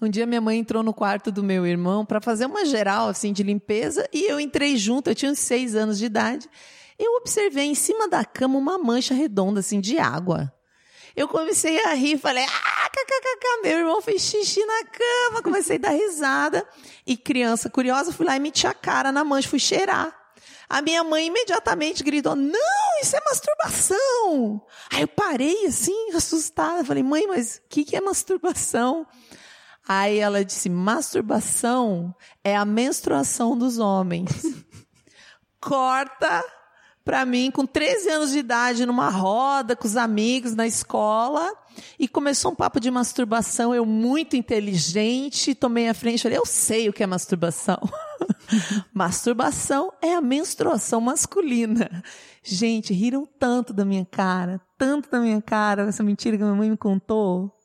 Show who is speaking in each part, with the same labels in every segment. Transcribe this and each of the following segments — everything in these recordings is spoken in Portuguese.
Speaker 1: Um dia minha mãe entrou no quarto do meu irmão para fazer uma geral assim de limpeza e eu entrei junto. Eu tinha uns seis anos de idade. Eu observei em cima da cama uma mancha redonda assim de água. Eu comecei a rir, falei, ah, kkk, meu irmão fez xixi na cama, comecei a dar risada. E criança curiosa, fui lá e meti a cara na mancha, fui cheirar. A minha mãe imediatamente gritou: Não, isso é masturbação. Aí eu parei assim, assustada. Falei: Mãe, mas o que, que é masturbação? Aí ela disse: Masturbação é a menstruação dos homens. Corta para mim com 13 anos de idade numa roda com os amigos na escola e começou um papo de masturbação. Eu muito inteligente, tomei a frente, falei: "Eu sei o que é masturbação". masturbação é a menstruação masculina. Gente, riram tanto da minha cara, tanto da minha cara, essa mentira que a minha mãe me contou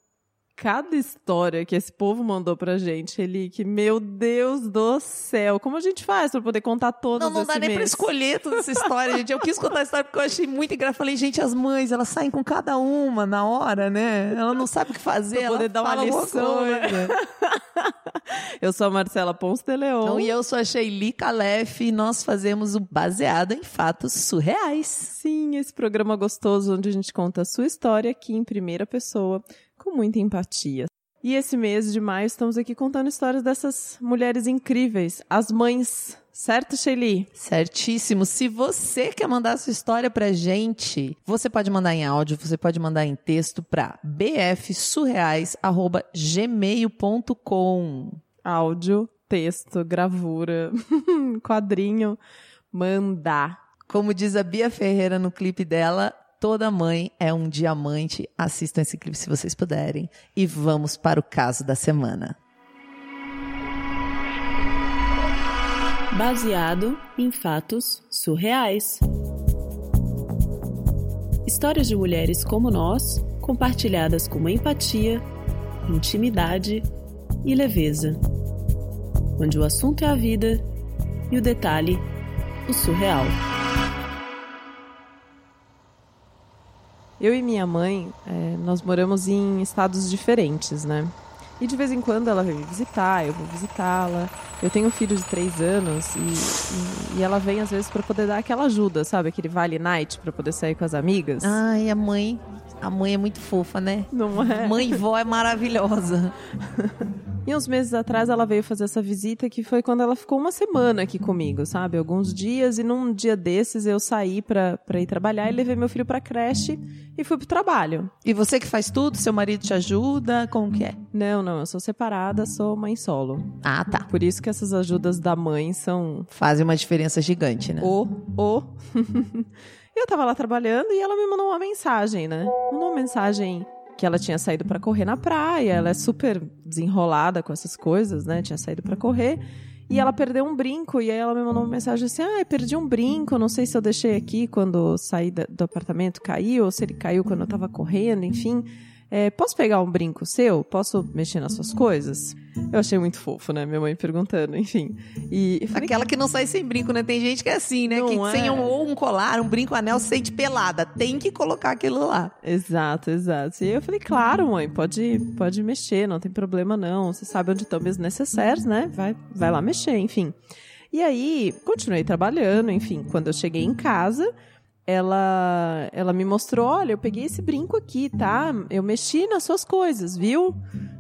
Speaker 2: cada história que esse povo mandou pra gente, ele que meu Deus do céu, como a gente faz pra poder contar todas
Speaker 1: Não, não dá
Speaker 2: mês?
Speaker 1: nem pra escolher toda essa história, gente. Eu quis contar a história porque eu achei muito engraçado. Falei, gente, as mães, elas saem com cada uma na hora, né? Ela não sabe o que fazer, pra poder dar uma lição, né?
Speaker 2: eu sou a Marcela Ponce de Leon. Então,
Speaker 1: e eu sou a Sheili Calef e nós fazemos o Baseado em Fatos Surreais.
Speaker 2: Sim, esse programa gostoso onde a gente conta a sua história aqui em primeira pessoa com muita empatia. E esse mês de maio estamos aqui contando histórias dessas mulheres incríveis, as mães. Certo, Shelly?
Speaker 1: Certíssimo. Se você quer mandar sua história pra gente, você pode mandar em áudio, você pode mandar em texto para bfsurreais@gmail.com.
Speaker 2: Áudio, texto, gravura, quadrinho, mandar.
Speaker 1: Como diz a Bia Ferreira no clipe dela, Toda mãe é um diamante. Assistam esse clipe se vocês puderem. E vamos para o caso da semana.
Speaker 3: Baseado em fatos surreais. Histórias de mulheres como nós, compartilhadas com empatia, intimidade e leveza. Onde o assunto é a vida e o detalhe, o surreal.
Speaker 2: Eu e minha mãe, é, nós moramos em estados diferentes, né? E de vez em quando ela vem me visitar, eu vou visitá-la. Eu tenho um filho de três anos e, e, e ela vem às vezes para poder dar aquela ajuda, sabe? Aquele vale night para poder sair com as amigas.
Speaker 1: Ai, a mãe, a mãe é muito fofa, né?
Speaker 2: Não é?
Speaker 1: Mãe e vó é maravilhosa.
Speaker 2: E uns meses atrás ela veio fazer essa visita que foi quando ela ficou uma semana aqui comigo, sabe? Alguns dias e num dia desses eu saí pra, pra ir trabalhar e levei meu filho pra creche e fui pro trabalho.
Speaker 1: E você que faz tudo? Seu marido te ajuda? Como que é?
Speaker 2: Não, não, eu sou separada, sou mãe solo.
Speaker 1: Ah, tá.
Speaker 2: Por isso que essas ajudas da mãe são...
Speaker 1: Fazem uma diferença gigante, né?
Speaker 2: O, o... eu tava lá trabalhando e ela me mandou uma mensagem, né? Mandou uma mensagem que ela tinha saído para correr na praia, ela é super desenrolada com essas coisas, né? Tinha saído para correr e ela perdeu um brinco e aí ela me mandou uma mensagem assim: "Ah, perdi um brinco, não sei se eu deixei aqui quando saí do apartamento, caiu ou se ele caiu quando eu tava correndo, enfim". É, posso pegar um brinco seu? Posso mexer nas suas coisas? Eu achei muito fofo, né? Minha mãe perguntando, enfim.
Speaker 1: E falei, Aquela que não sai sem brinco, né? Tem gente que é assim, né? que é. sem um, ou um colar, um brinco, um anel, se sente pelada. Tem que colocar aquilo lá.
Speaker 2: Exato, exato. E eu falei, claro, mãe, pode, pode mexer, não tem problema não. Você sabe onde estão meus necessários, né? Vai, vai lá mexer, enfim. E aí, continuei trabalhando, enfim. Quando eu cheguei em casa, ela ela me mostrou, olha, eu peguei esse brinco aqui, tá? Eu mexi nas suas coisas, viu?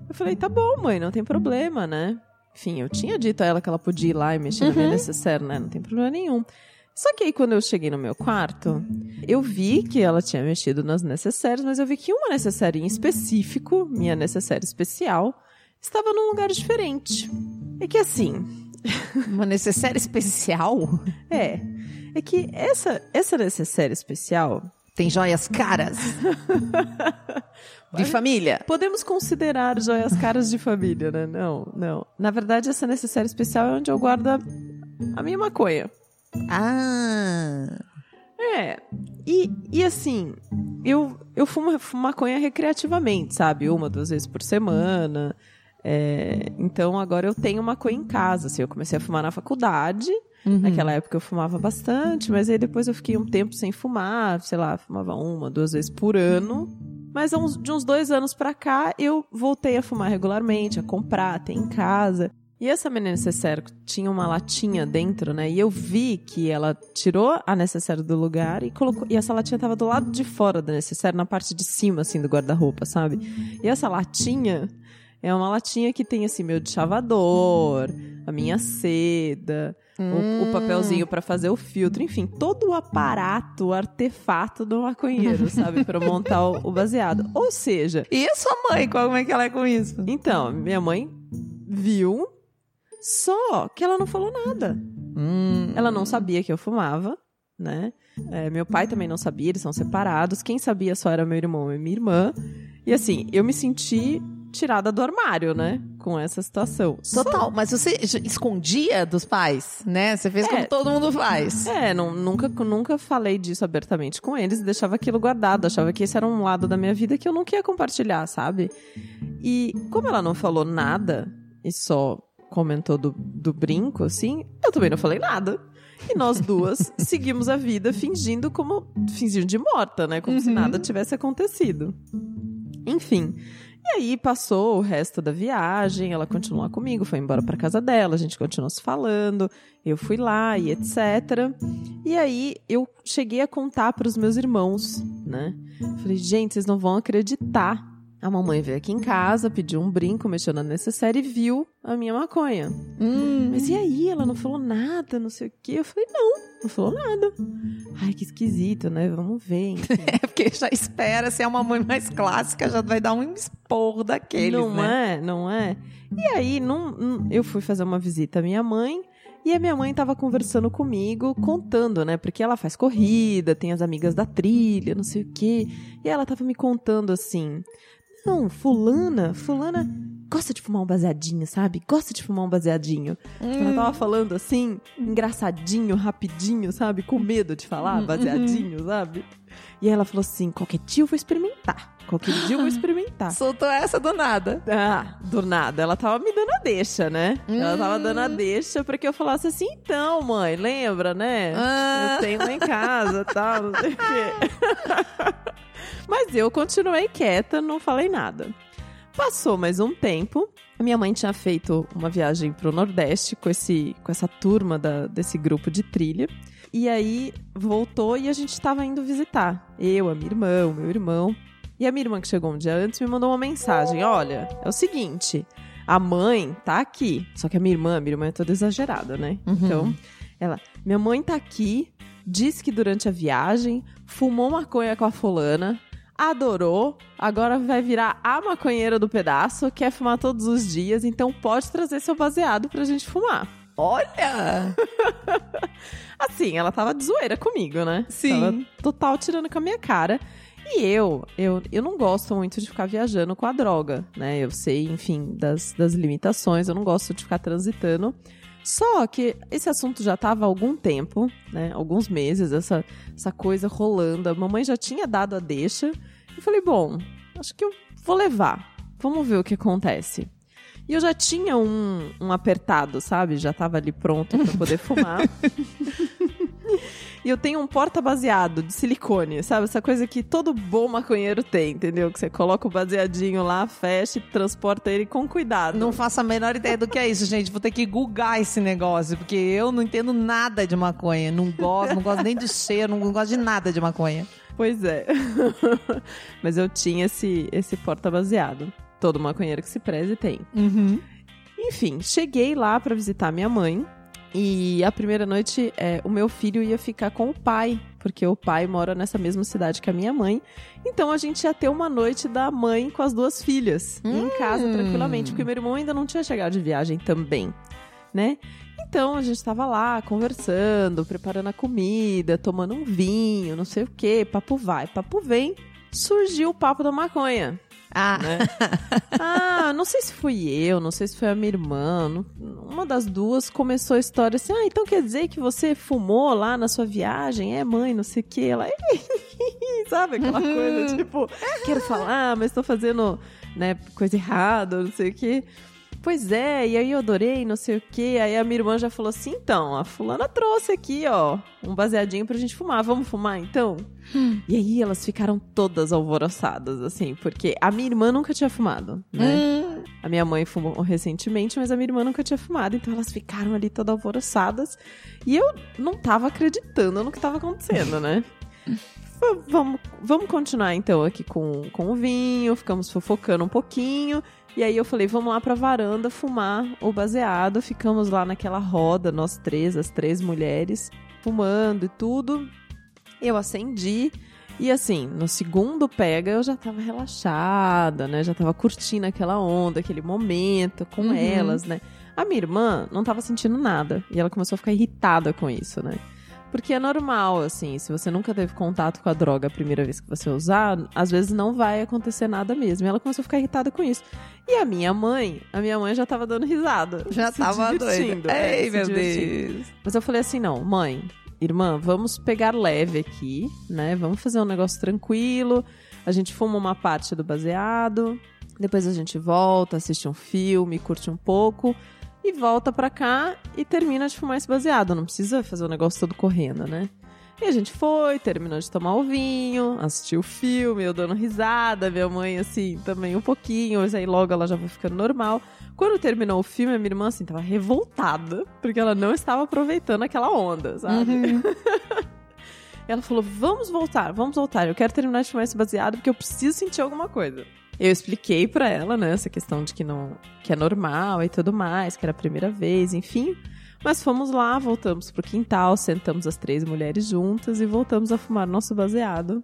Speaker 2: Eu falei, tá bom, mãe, não tem problema, né? Enfim, eu tinha dito a ela que ela podia ir lá e mexer uhum. na minha necessaire, né? Não tem problema nenhum. Só que aí, quando eu cheguei no meu quarto, eu vi que ela tinha mexido nas necessárias, mas eu vi que uma necessaire em específico, minha necessaire especial, estava num lugar diferente. É que assim.
Speaker 1: Uma necessaire especial?
Speaker 2: É. É que essa, essa necessaire especial.
Speaker 1: Tem joias caras. de família.
Speaker 2: Podemos considerar joias caras de família, né? Não, não. Na verdade, essa necessaire especial é onde eu guardo a, a minha maconha.
Speaker 1: Ah.
Speaker 2: É. E, e assim, eu, eu fumo, fumo maconha recreativamente, sabe? Uma, duas vezes por semana. É, então agora eu tenho maconha em casa. Assim, eu comecei a fumar na faculdade. Uhum. Naquela época eu fumava bastante, mas aí depois eu fiquei um tempo sem fumar, sei lá, fumava uma, duas vezes por ano. Mas de uns dois anos pra cá, eu voltei a fumar regularmente, a comprar, ter em casa. E essa minha necessaire tinha uma latinha dentro, né? E eu vi que ela tirou a necessaire do lugar e colocou. E essa latinha tava do lado de fora da necessaire, na parte de cima, assim, do guarda-roupa, sabe? E essa latinha é uma latinha que tem, assim, meu de chavador, a minha seda, o, o papelzinho para fazer o filtro, enfim, todo o aparato, o artefato do maconheiro, sabe? para montar o, o baseado. Ou seja.
Speaker 1: E a sua mãe, como é que ela é com isso?
Speaker 2: Então, minha mãe viu só que ela não falou nada.
Speaker 1: Hum.
Speaker 2: Ela não sabia que eu fumava, né? É, meu pai também não sabia, eles são separados. Quem sabia só era meu irmão e minha irmã. E assim, eu me senti tirada do armário, né? Com essa situação.
Speaker 1: Total,
Speaker 2: Só-
Speaker 1: mas você escondia dos pais, né? Você fez
Speaker 2: É.
Speaker 1: como todo mundo faz.
Speaker 2: É, não, nunca, nunca falei disso abertamente com eles e deixava aquilo guardado. Achava que esse era um lado da minha vida que eu não queria compartilhar, sabe? E como ela não falou nada e só comentou do, do brinco, assim, eu também não falei nada. E nós duas seguimos a vida fingindo como. fingindo de morta, né? Como se
Speaker 1: Uhum.
Speaker 2: nada tivesse acontecido. Enfim. E aí passou o resto da viagem, ela continuou comigo, foi embora pra casa dela, a gente continuou se falando, eu fui lá e etc. E aí eu cheguei a contar pros meus irmãos, né? Falei, gente, vocês não vão acreditar. A mamãe veio aqui em casa, pediu um brinco, mexeu na necessaire e viu a minha maconha.
Speaker 1: Hum.
Speaker 2: Mas e aí? Ela não falou nada, não sei o quê. Eu falei, não, não falou nada. Ai, que esquisito, né? Vamos ver, enfim.
Speaker 1: É porque já espera, se é uma mãe mais clássica, já vai dar um esporro daqueles,
Speaker 2: não
Speaker 1: né?
Speaker 2: é, não é. E aí, não- eu fui fazer uma visita à minha mãe. E a minha mãe tava conversando comigo, contando, né? Porque ela faz corrida, tem as amigas da trilha, não sei o quê. E ela tava me contando assim: Não, fulana, fulana gosta de fumar um baseadinho, sabe? Gosta de fumar um baseadinho. Ela tava falando assim, engraçadinho, rapidinho, sabe? Com medo de falar, baseadinho, sabe? E ela falou assim: qualquer dia eu vou experimentar. Qualquer dia eu vou experimentar.
Speaker 1: Soltou essa do nada.
Speaker 2: Ah, do nada. Ela tava me dando a deixa, né? Ela tava dando a deixa pra que eu falasse assim, então, mãe, lembra, né?
Speaker 1: Ah.
Speaker 2: Eu tenho lá em casa, tal, não sei o quê. Mas eu continuei quieta, não falei nada. Passou mais um tempo. A minha mãe tinha feito uma viagem pro Nordeste com, esse, com essa turma da- desse grupo de trilha. E aí voltou e a gente tava indo visitar. Eu, a minha irmã, o meu irmão. E a minha irmã, que chegou um dia antes, me mandou uma mensagem: Olha, é o seguinte, a mãe tá aqui. Só que a minha irmã, a minha irmã é toda exagerada, né? Então, ela, minha mãe tá aqui, disse que durante a viagem fumou maconha com a fulana, adorou, agora vai virar a maconheira do pedaço, quer fumar todos os dias, então pode trazer seu baseado pra gente fumar.
Speaker 1: Olha!
Speaker 2: Assim, ela tava de zoeira comigo, né?
Speaker 1: Sim.
Speaker 2: Tava total tirando com a minha cara. E eu, eu, eu não gosto muito de ficar viajando com a droga, né? Eu sei, enfim, das, das limitações, eu não gosto de ficar transitando. Só que esse assunto já tava há algum tempo, né? Alguns meses, essa, essa coisa rolando. A mamãe já tinha dado a deixa. Eu falei, bom, acho que eu vou levar. Vamos ver o que acontece. E eu já tinha um, um apertado, sabe? Já tava ali pronto pra poder fumar. E eu tenho um porta baseado de silicone, sabe? Essa coisa que todo bom maconheiro tem, entendeu? Que você coloca o baseadinho lá, fecha e transporta ele com cuidado.
Speaker 1: Não faço a menor ideia do que é isso, gente. Vou ter que googar esse negócio, porque eu não entendo nada de maconha. Não gosto, não gosto nem do cheiro, não gosto de nada de maconha.
Speaker 2: Pois é. Mas eu tinha esse, esse porta baseado. Todo maconheiro que se preze tem.
Speaker 1: Uhum.
Speaker 2: Enfim, cheguei lá pra visitar minha mãe. E a primeira noite, é, o meu filho ia ficar com o pai, porque o pai mora nessa mesma cidade que a minha mãe. Então a gente ia ter uma noite da mãe com as duas filhas, em casa tranquilamente, porque meu irmão ainda não tinha chegado de viagem também, né? Então a gente tava lá conversando, preparando a comida, tomando um vinho, não sei o quê, papo vai, papo vem. Surgiu o papo da maconha
Speaker 1: Ah,
Speaker 2: né? ah, não sei se fui eu, não sei se foi a minha irmã. não- Uma das duas começou a história assim: ah, então quer dizer que você fumou lá na sua viagem? É, mãe, não sei o que. Ela, sabe aquela coisa, tipo, quero falar, mas tô fazendo, né, coisa errada, não sei o que. Pois é, e aí eu adorei, não sei o quê. Aí a minha irmã já falou assim: então, a fulana trouxe aqui, ó, um baseadinho pra gente fumar. Vamos fumar então? Hum. E aí elas ficaram todas alvoroçadas, assim, porque a minha irmã nunca tinha fumado, né? Hum. A minha mãe fumou recentemente, mas a minha irmã nunca tinha fumado, então elas ficaram ali todas alvoroçadas. E eu não tava acreditando no que tava acontecendo, né? vamos, vamos continuar então aqui com, com o vinho, ficamos fofocando um pouquinho. E aí eu falei, vamos lá pra varanda fumar o baseado. Ficamos lá naquela roda, nós três, as três mulheres, fumando e tudo. Eu acendi. E assim, no segundo pega eu já tava relaxada, né? Já tava curtindo aquela onda, aquele momento com uhum. elas, né? A minha irmã não tava sentindo nada. E ela começou a ficar irritada com isso, né? Porque é normal, assim, se você nunca teve contato com a droga a primeira vez que você usar, às vezes não vai acontecer nada mesmo. E ela começou a ficar irritada com isso. E a minha mãe, a minha mãe já tava dando risada.
Speaker 1: Já tava doida.
Speaker 2: É, Ei, meu Deus. Mas eu falei assim, não, mãe, irmã, vamos pegar leve aqui, né? Vamos fazer um negócio tranquilo. A gente fuma uma parte do baseado, depois a gente volta, assiste um filme, curte um pouco e volta pra cá e termina de fumar esse baseado. Não precisa fazer o negócio todo correndo, né? E a gente foi, terminou de tomar o vinho, assistiu o filme, eu dando risada, minha mãe, assim, também um pouquinho, mas aí logo ela já foi ficando normal. Quando terminou o filme, a minha irmã, assim, tava revoltada, porque ela não estava aproveitando aquela onda, sabe? Uhum. ela falou: vamos voltar, vamos voltar, eu quero terminar de fumar esse baseado porque eu preciso sentir alguma coisa. Eu expliquei para ela, né, essa questão de que não que é normal e tudo mais, que era a primeira vez, enfim. Mas fomos lá, voltamos pro quintal, sentamos as três mulheres juntas e voltamos a fumar nosso baseado.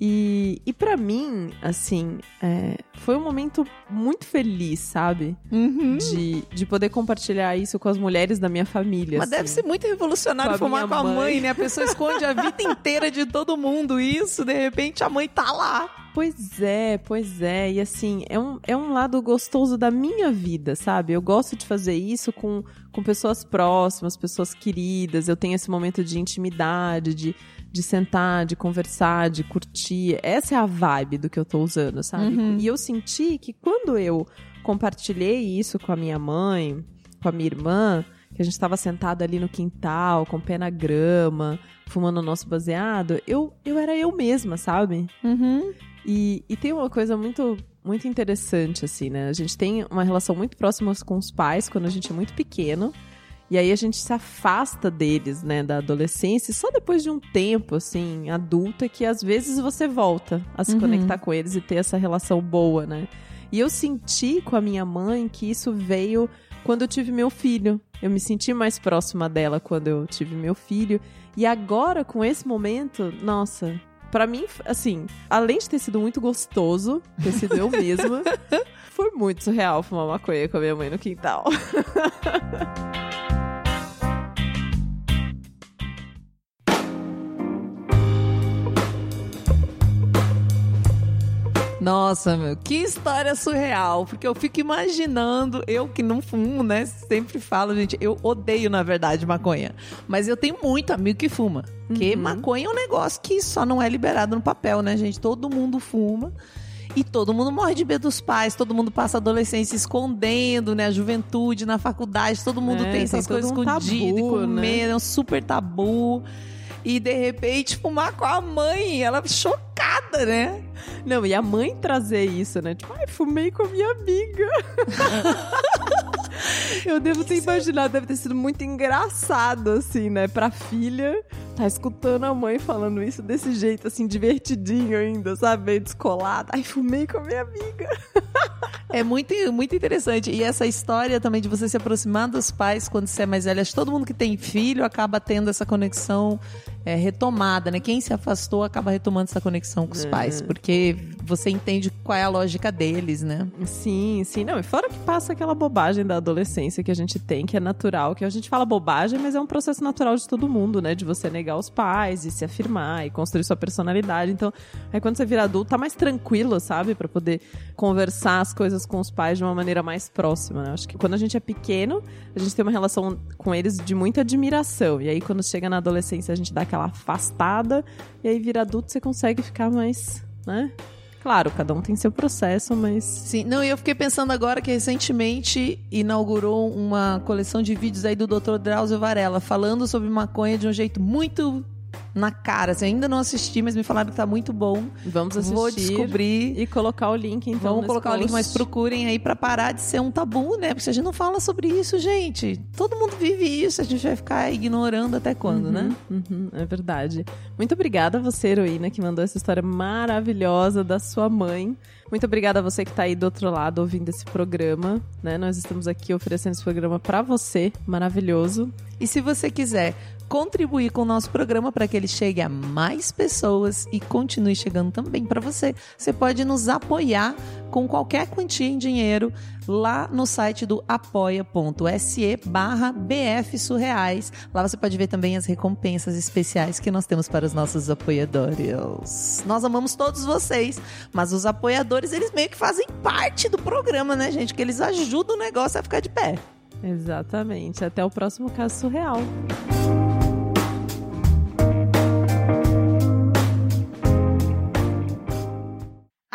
Speaker 2: E, e para mim, assim, é, foi um momento muito feliz, sabe? Uhum. De, de poder compartilhar isso com as mulheres da minha família.
Speaker 1: Mas assim. deve ser muito revolucionário com fumar com a mãe. mãe, né? A pessoa esconde a vida inteira de todo mundo isso, de repente a mãe tá lá.
Speaker 2: Pois é, pois é. E assim, é um, é um lado gostoso da minha vida, sabe? Eu gosto de fazer isso com, com pessoas próximas, pessoas queridas. Eu tenho esse momento de intimidade, de de sentar, de conversar, de curtir. Essa é a vibe do que eu tô usando, sabe? Uhum. E eu senti que quando eu compartilhei isso com a minha mãe, com a minha irmã, que a gente estava sentada ali no quintal, com o pé na grama, fumando o nosso baseado, eu, eu era eu mesma, sabe? Uhum. E, e tem uma coisa muito muito interessante, assim, né? A gente tem uma relação muito próxima com os pais quando a gente é muito pequeno. E aí a gente se afasta deles, né, da adolescência, e só depois de um tempo, assim, adulto, é que às vezes você volta a se uhum. conectar com eles e ter essa relação boa, né? E eu senti com a minha mãe que isso veio quando eu tive meu filho. Eu me senti mais próxima dela quando eu tive meu filho. E agora, com esse momento, nossa, para mim, assim, além de ter sido muito gostoso, ter sido eu mesma, foi muito surreal fumar maconha com a minha mãe no quintal.
Speaker 1: Nossa, meu, que história surreal. Porque eu fico imaginando, eu que não fumo, né? Sempre falo, gente, eu odeio, na verdade, maconha. Mas eu tenho muito amigo que fuma. Porque uhum. maconha é um negócio que só não é liberado no papel, né, gente? Todo mundo fuma. E todo mundo morre de medo dos pais, todo mundo passa a adolescência escondendo, né? A juventude na faculdade, todo mundo é, tem essas tem coisas um escondidas e comer, né? é um super tabu. E de repente fumar com a mãe, ela chocada, né?
Speaker 2: Não, e a mãe trazer isso, né? Tipo, ai, fumei com a minha amiga. Eu devo ter imaginado, deve ter sido muito engraçado, assim, né? Pra filha, tá escutando a mãe falando isso desse jeito, assim, divertidinho ainda, sabe? Meio descolada. Ai, fumei com a minha amiga.
Speaker 1: É muito, muito interessante. E essa história também de você se aproximar dos pais quando você é mais velho. Acho que todo mundo que tem filho acaba tendo essa conexão é, retomada, né? Quem se afastou acaba retomando essa conexão com os é. pais, porque você entende qual é a lógica deles, né?
Speaker 2: Sim, sim. Não, e fora que passa aquela bobagem da adolescência que a gente tem, que é natural, que a gente fala bobagem, mas é um processo natural de todo mundo, né? De você negar os pais e se afirmar e construir sua personalidade. Então, aí quando você vira adulto, tá mais tranquilo, sabe? para poder conversar as coisas com os pais de uma maneira mais próxima. Né? Acho que quando a gente é pequeno, a gente tem uma relação com eles de muita admiração. E aí, quando chega na adolescência, a gente dá aquela afastada, e aí vira adulto você consegue ficar mais, né? Claro, cada um tem seu processo, mas.
Speaker 1: Sim, não, e eu fiquei pensando agora que recentemente inaugurou uma coleção de vídeos aí do Dr. Drauzio Varela falando sobre maconha de um jeito muito na cara. Assim, ainda não assisti, mas me falaram que tá muito bom.
Speaker 2: Vamos assistir.
Speaker 1: Vou descobrir.
Speaker 2: E colocar o link, então.
Speaker 1: Vamos colocar
Speaker 2: post.
Speaker 1: o link, mas procurem aí pra parar de ser um tabu, né? Porque a gente não fala sobre isso, gente. Todo mundo vive isso, a gente vai ficar ignorando até quando,
Speaker 2: uhum,
Speaker 1: né?
Speaker 2: Uhum, é verdade. Muito obrigada a você, heroína, que mandou essa história maravilhosa da sua mãe. Muito obrigada a você que está aí do outro lado ouvindo esse programa, né? Nós estamos aqui oferecendo esse programa para você, maravilhoso.
Speaker 1: E se você quiser contribuir com o nosso programa para que ele chegue a mais pessoas e continue chegando também para você. Você pode nos apoiar com qualquer quantia em dinheiro lá no site do apoia.se barra bfsurreais. Lá você pode ver também as recompensas especiais que nós temos para os nossos apoiadores. Nós amamos todos vocês, mas os apoiadores, eles meio que fazem parte do programa, né, gente? Que eles ajudam o negócio a ficar de pé.
Speaker 2: Exatamente. Até o próximo caso surreal.